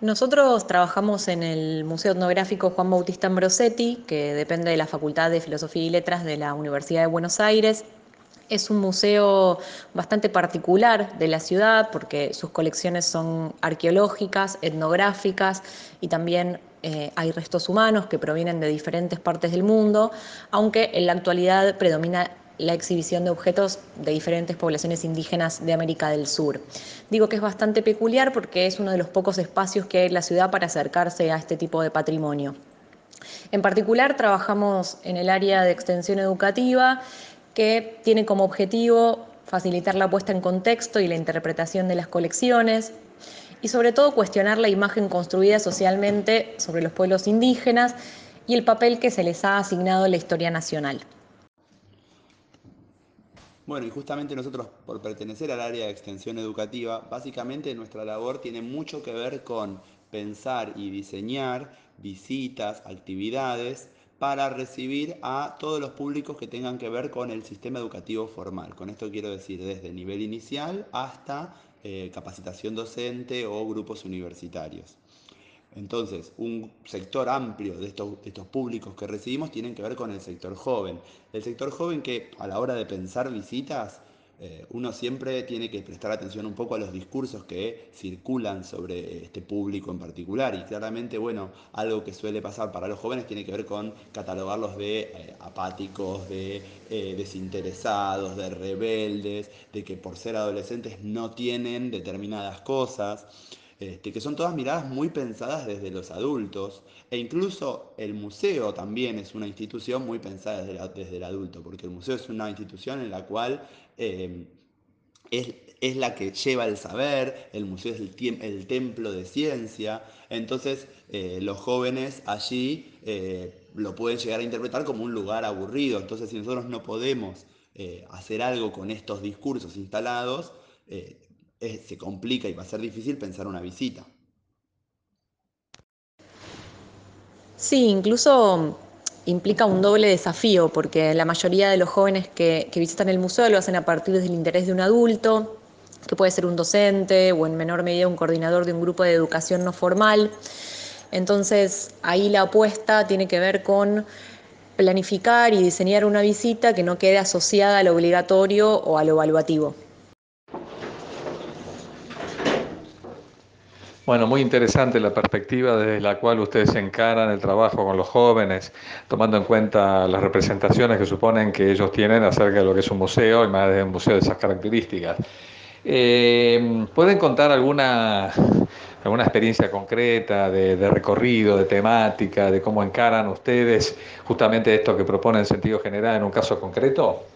Nosotros trabajamos en el Museo Etnográfico Juan Bautista Ambrosetti, que depende de la Facultad de Filosofía y Letras de la Universidad de Buenos Aires. Es un museo bastante particular de la ciudad porque sus colecciones son arqueológicas, etnográficas y también eh, hay restos humanos que provienen de diferentes partes del mundo, aunque en la actualidad predomina la exhibición de objetos de diferentes poblaciones indígenas de América del Sur. Digo que es bastante peculiar porque es uno de los pocos espacios que hay en la ciudad para acercarse a este tipo de patrimonio. En particular, trabajamos en el área de extensión educativa que tiene como objetivo facilitar la puesta en contexto y la interpretación de las colecciones y sobre todo cuestionar la imagen construida socialmente sobre los pueblos indígenas y el papel que se les ha asignado en la historia nacional. Bueno, y justamente nosotros, por pertenecer al área de extensión educativa, básicamente nuestra labor tiene mucho que ver con pensar y diseñar visitas, actividades para recibir a todos los públicos que tengan que ver con el sistema educativo formal. Con esto quiero decir desde nivel inicial hasta eh, capacitación docente o grupos universitarios. Entonces, un sector amplio de estos, públicos que recibimos tienen que ver con el sector joven. El sector joven que a la hora de pensar visitas, eh, uno siempre tiene que prestar atención un poco a los discursos que circulan sobre este público en particular. Y claramente, bueno, algo que suele pasar para los jóvenes tiene que ver con catalogarlos de eh, apáticos, de eh, desinteresados, de rebeldes, de que por ser adolescentes no tienen determinadas cosas. Este, que son todas miradas muy pensadas desde los adultos, e incluso el museo también es una institución muy pensada desde, el adulto, porque el museo es una institución en la cual em, es, la que lleva el saber, el museo es el, templo de ciencia, entonces eh, los jóvenes allí eh, lo pueden llegar a interpretar como un lugar aburrido, entonces si nosotros no podemos eh, hacer algo con estos discursos instalados, se complica y va a ser difícil pensar una visita. Sí, incluso implica un doble desafío, porque la mayoría de los jóvenes que, visitan el museo lo hacen a partir del interés de un adulto, que puede ser un docente o en menor medida un coordinador de un grupo de educación no formal. Entonces, ahí la apuesta tiene que ver con planificar y diseñar una visita que no quede asociada a lo obligatorio o a lo evaluativo. Bueno, muy interesante la perspectiva desde la cual ustedes encaran el trabajo con los jóvenes, tomando en cuenta las representaciones que suponen que ellos tienen acerca de lo que es un museo y más de un museo de esas características. Eh, ¿Pueden contar alguna, alguna experiencia concreta de, de, recorrido, de temática, de cómo encaran ustedes justamente esto que proponen en sentido general en un caso concreto?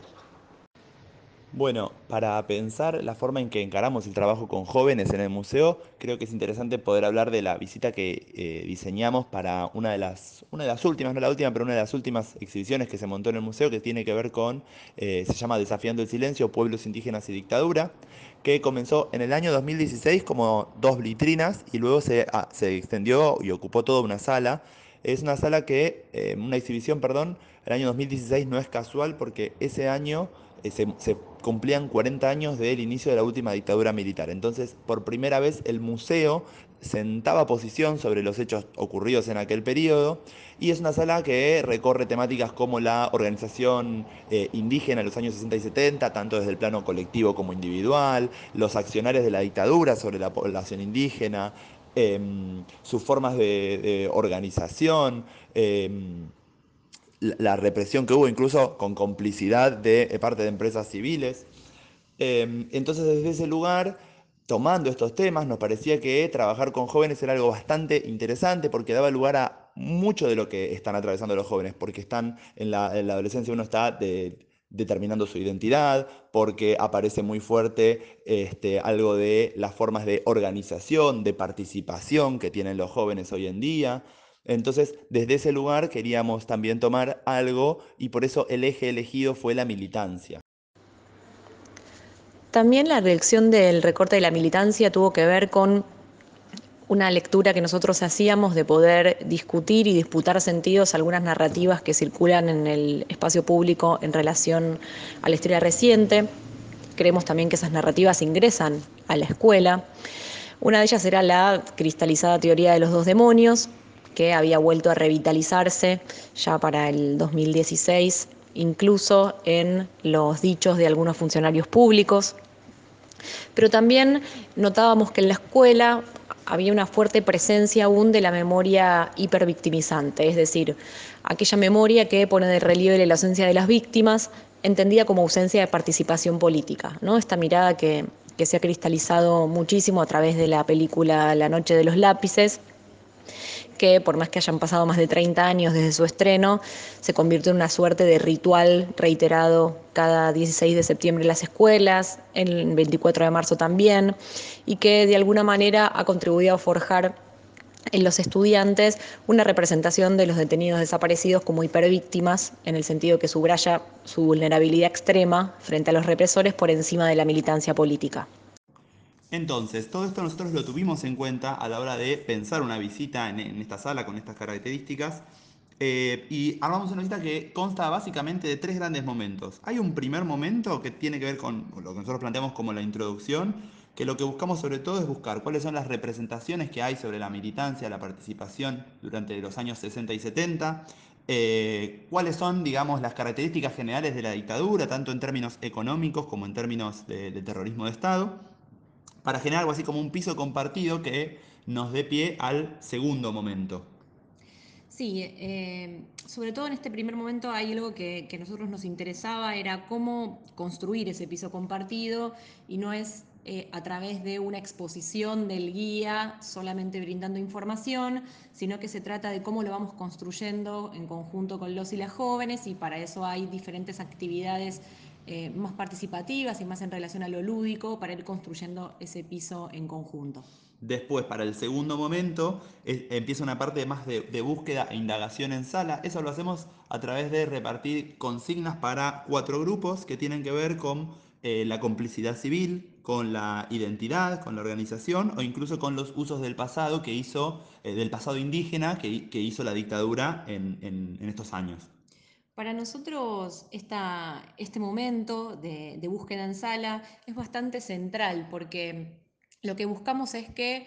Bueno, para pensar la forma en que encaramos el trabajo con jóvenes en el museo, creo que es interesante poder hablar de la visita que eh, diseñamos para una de, las, una de las últimas, no la última, pero una de las últimas exhibiciones que se montó en el museo, que tiene que ver con, eh, se llama Desafiando el Silencio, Pueblos Indígenas y Dictadura, que comenzó en el año 2016 como dos vitrinas y luego se, ah, se extendió y ocupó toda una sala. Es una sala que, eh, una exhibición, perdón, el año 2016 no es casual porque ese año se, se cumplían 40 años del inicio de la última dictadura militar. Entonces, por primera vez, el museo sentaba posición sobre los hechos ocurridos en aquel periodo y es una sala que recorre temáticas como la organización eh, indígena en los años 60 y 70, tanto desde el plano colectivo como individual, los accionarios de la dictadura sobre la población indígena, em, sus formas de, organización. Em, la represión que hubo, incluso con complicidad de parte de empresas civiles. Em, entonces, desde ese lugar, tomando estos temas, nos parecía que trabajar con jóvenes era algo bastante interesante porque daba lugar a mucho de lo que están atravesando los jóvenes, porque están en la, adolescencia, uno está determinando su identidad, porque aparece muy fuerte este, algo de las formas de organización, de participación que tienen los jóvenes hoy en día. Entonces, desde ese lugar queríamos también tomar algo y por eso el eje elegido fue la militancia. También la reacción del recorte de la militancia tuvo que ver con una lectura que nosotros hacíamos de poder discutir y disputar sentidos algunas narrativas que circulan en el espacio público en relación a la historia reciente. Creemos también que esas narrativas ingresan a la escuela Una de ellas era la cristalizada teoría de los dos demonios, que había vuelto a revitalizarse ya para el 2016, incluso en los dichos de algunos funcionarios públicos. Pero también notábamos que en la escuela había una fuerte presencia aún de la memoria hipervictimizante, es decir, aquella memoria que pone de relieve la ausencia de las víctimas, entendida como ausencia de participación política, ¿no? Esta mirada que, que se ha cristalizado muchísimo a través de la película La Noche de los Lápices, que por más que hayan pasado más de 30 años desde su estreno, se convirtió en una suerte de ritual reiterado cada 16 de septiembre en las escuelas, el 24 de marzo también, y que de alguna manera ha contribuido a forjar en los estudiantes una representación de los detenidos desaparecidos como hipervíctimas, en el sentido que subraya su vulnerabilidad extrema frente a los represores por encima de la militancia política. Entonces, todo esto nosotros lo tuvimos en cuenta a la hora de pensar una visita en, esta sala con estas características. Eh, y armamos una visita que consta básicamente de tres grandes momentos. Hay un primer momento que tiene que ver con lo que nosotros planteamos como la introducción, que lo que buscamos sobre todo es buscar cuáles son las representaciones que hay sobre la militancia, la participación durante los años 60 y 70, eh, cuáles son, digamos, las características generales de la dictadura, tanto en términos económicos como en términos de terrorismo de Estado para generar algo así como un piso compartido que nos dé pie al segundo momento. Sí, eh, sobre todo en este primer momento hay algo que, a nosotros nos interesaba, era cómo construir ese piso compartido y no es eh, a través de una exposición del guía solamente brindando información, sino que se trata de cómo lo vamos construyendo en conjunto con los y las jóvenes y para eso hay diferentes actividades eh, más participativas y más en relación a lo lúdico para ir construyendo ese piso en conjunto. Después, para el segundo momento, empieza una parte más de, búsqueda e indagación en sala. Eso lo hacemos a través de repartir consignas para cuatro grupos que tienen que ver con eh, la complicidad civil, con la identidad, con la organización o incluso con los usos del pasado que hizo, eh, del pasado indígena que, hizo la dictadura en estos años. Para nosotros este momento de, búsqueda en sala es bastante central porque lo que buscamos es que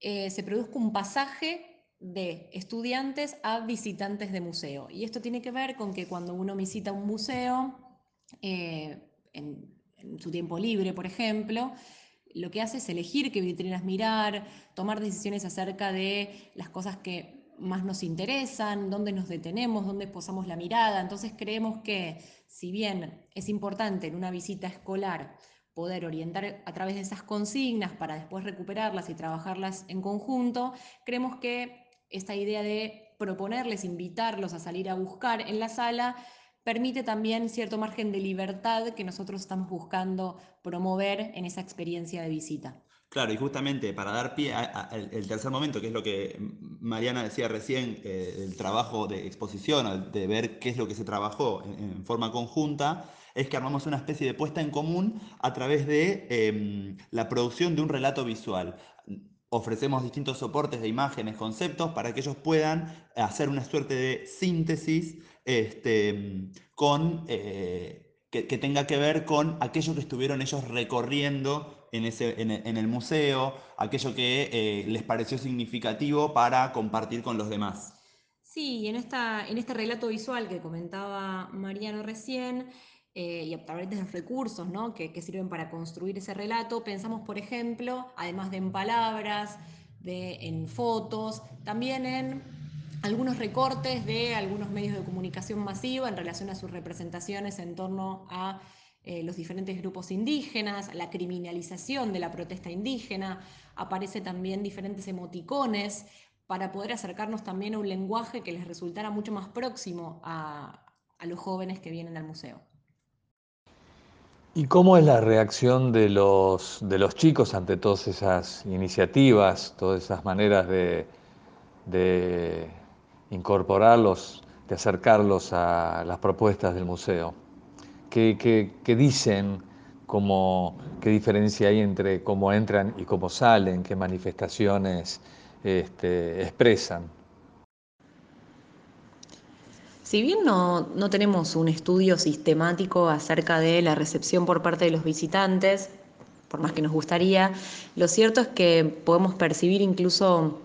eh, se produzca un pasaje de estudiantes a visitantes de museo. Y esto tiene que ver con que cuando uno visita un museo, eh, en, en su tiempo libre, por ejemplo, lo que hace es elegir qué vitrinas mirar, tomar decisiones acerca de las cosas que más nos interesan, dónde nos detenemos, dónde posamos la mirada. Entonces creemos que si bien es importante en una visita escolar poder orientar a través de esas consignas para después recuperarlas y trabajarlas en conjunto, creemos que esta idea de proponerles, invitarlos a salir a buscar en la sala, permite también cierto margen de libertad que nosotros estamos buscando promover en esa experiencia de visita. Claro, y justamente para dar pie al tercer momento, que es lo que Mariana decía recién, eh, el trabajo de exposición, de ver qué es lo que se trabajó en, forma conjunta, es que armamos una especie de puesta en común a través de em, la producción de un relato visual. Ofrecemos distintos soportes de imágenes, conceptos, para que ellos puedan hacer una suerte de síntesis este, con, eh, que, tenga que ver con aquello que estuvieron ellos recorriendo en, ese, en, el museo, aquello que eh, les pareció significativo para compartir con los demás. Sí, en, esta, en este relato visual que comentaba Mariano recién, eh, y a través de los recursos ¿no? que, que, sirven para construir ese relato, pensamos, por ejemplo, además de en palabras, de, en fotos, también en algunos recortes de algunos medios de comunicación masiva en relación a sus representaciones en torno a eh, los diferentes grupos indígenas, la criminalización de la protesta indígena, aparece también diferentes emoticones para poder acercarnos también a un lenguaje que les resultara mucho más próximo a, los jóvenes que vienen al museo. ¿Y cómo es la reacción de los, de los chicos ante todas esas iniciativas, todas esas maneras de, de incorporarlos, de acercarlos a las propuestas del museo? ¿Qué, dicen? Cómo, ¿Qué diferencia hay entre cómo entran y cómo salen? ¿Qué manifestaciones este, expresan? Si bien no, no, tenemos un estudio sistemático acerca de la recepción por parte de los visitantes, por más que nos gustaría. Lo cierto es que podemos percibir incluso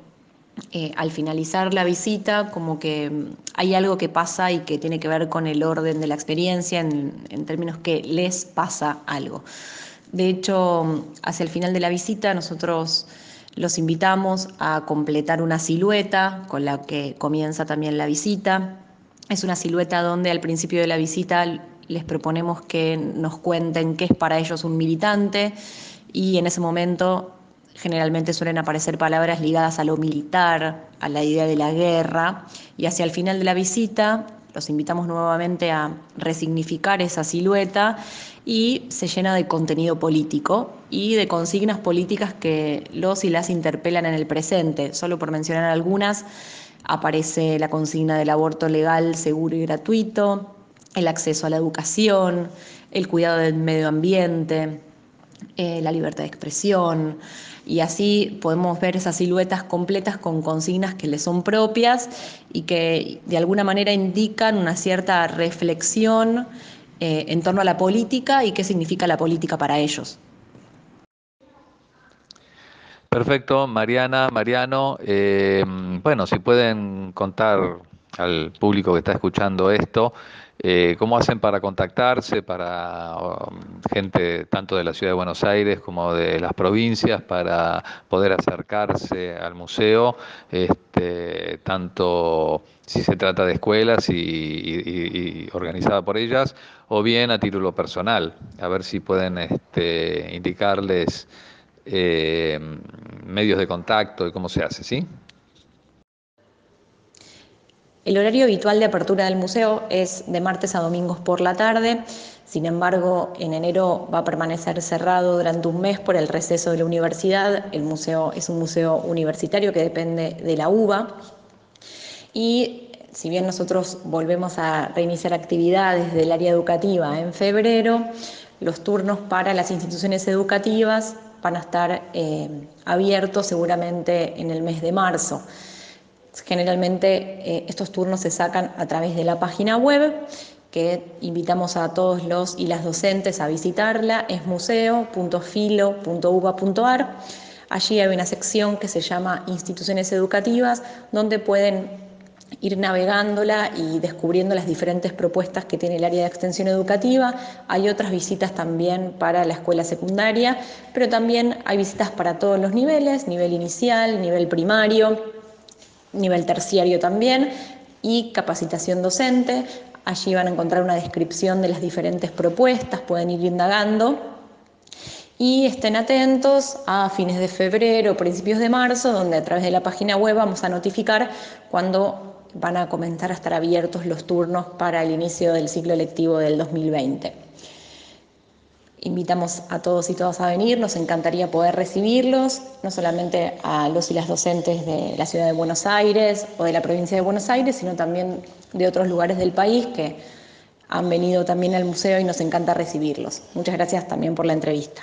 eh, al finalizar la visita como que mm, hay algo que pasa y que tiene que ver con el orden de la experiencia en, en términos que les pasa algo. De hecho, mm, hacia el final de la visita nosotros los invitamos a completar una silueta con la que comienza también la visita. Es una silueta donde al principio de la visita les proponemos que nos cuenten qué es para ellos un militante y en ese momento generalmente suelen aparecer palabras ligadas a lo militar, a la idea de la guerra y hacia el final de la visita los invitamos nuevamente a resignificar esa silueta y se llena de contenido político y de consignas políticas que los y las interpelan en el presente. Solo por mencionar algunas, aparece la consigna del aborto legal, seguro y gratuito, el acceso a la educación, el cuidado del medio ambiente, eh, la libertad de expresión, y así podemos ver esas siluetas completas con consignas que les son propias y que de alguna manera indican una cierta reflexión eh, en torno a la política y qué significa la política para ellos. Perfecto, Mariana, Mariano. Eh, bueno, si pueden contar al público que está escuchando esto, eh, ¿Cómo hacen para contactarse, para um, gente tanto de la ciudad de Buenos Aires como de las provincias, para poder acercarse al museo, este, tanto si se trata de escuelas y, organizada por ellas, o bien a título personal? A ver si pueden este, indicarles eh, medios de contacto y cómo se hace, ¿sí? El horario habitual de apertura del museo es de martes a domingos por la tarde, sin embargo en enero va a permanecer cerrado durante un mes por el receso de la universidad. El museo es un museo universitario que depende de la UBA y si bien nosotros volvemos a reiniciar actividades del área educativa en febrero, los turnos para las instituciones educativas van a estar eh, abiertos seguramente en el mes de marzo. Generalmente eh, estos turnos se sacan a través de la página web que invitamos a todos los y las docentes a visitarla, es museo.filo.uba.ar. Allí hay una sección que se llama Instituciones Educativas, donde pueden ir navegándola y descubriendo las diferentes propuestas que tiene el área de extensión educativa. Hay otras visitas también para la escuela secundaria, pero también hay visitas para todos los niveles, nivel inicial, nivel primario, nivel terciario también, y capacitación docente. Allí van a encontrar una descripción de las diferentes propuestas, pueden ir indagando. Y estén atentos a fines de febrero, principios de marzo, donde a través de la página web vamos a notificar cuando van a comenzar a estar abiertos los turnos para el inicio del ciclo lectivo del 2020. Invitamos a todos y todas a venir, nos encantaría poder recibirlos, no solamente a los y las docentes de la ciudad de Buenos Aires o de la provincia de Buenos Aires, sino también de otros lugares del país que han venido también al museo y nos encanta recibirlos. Muchas gracias también por la entrevista.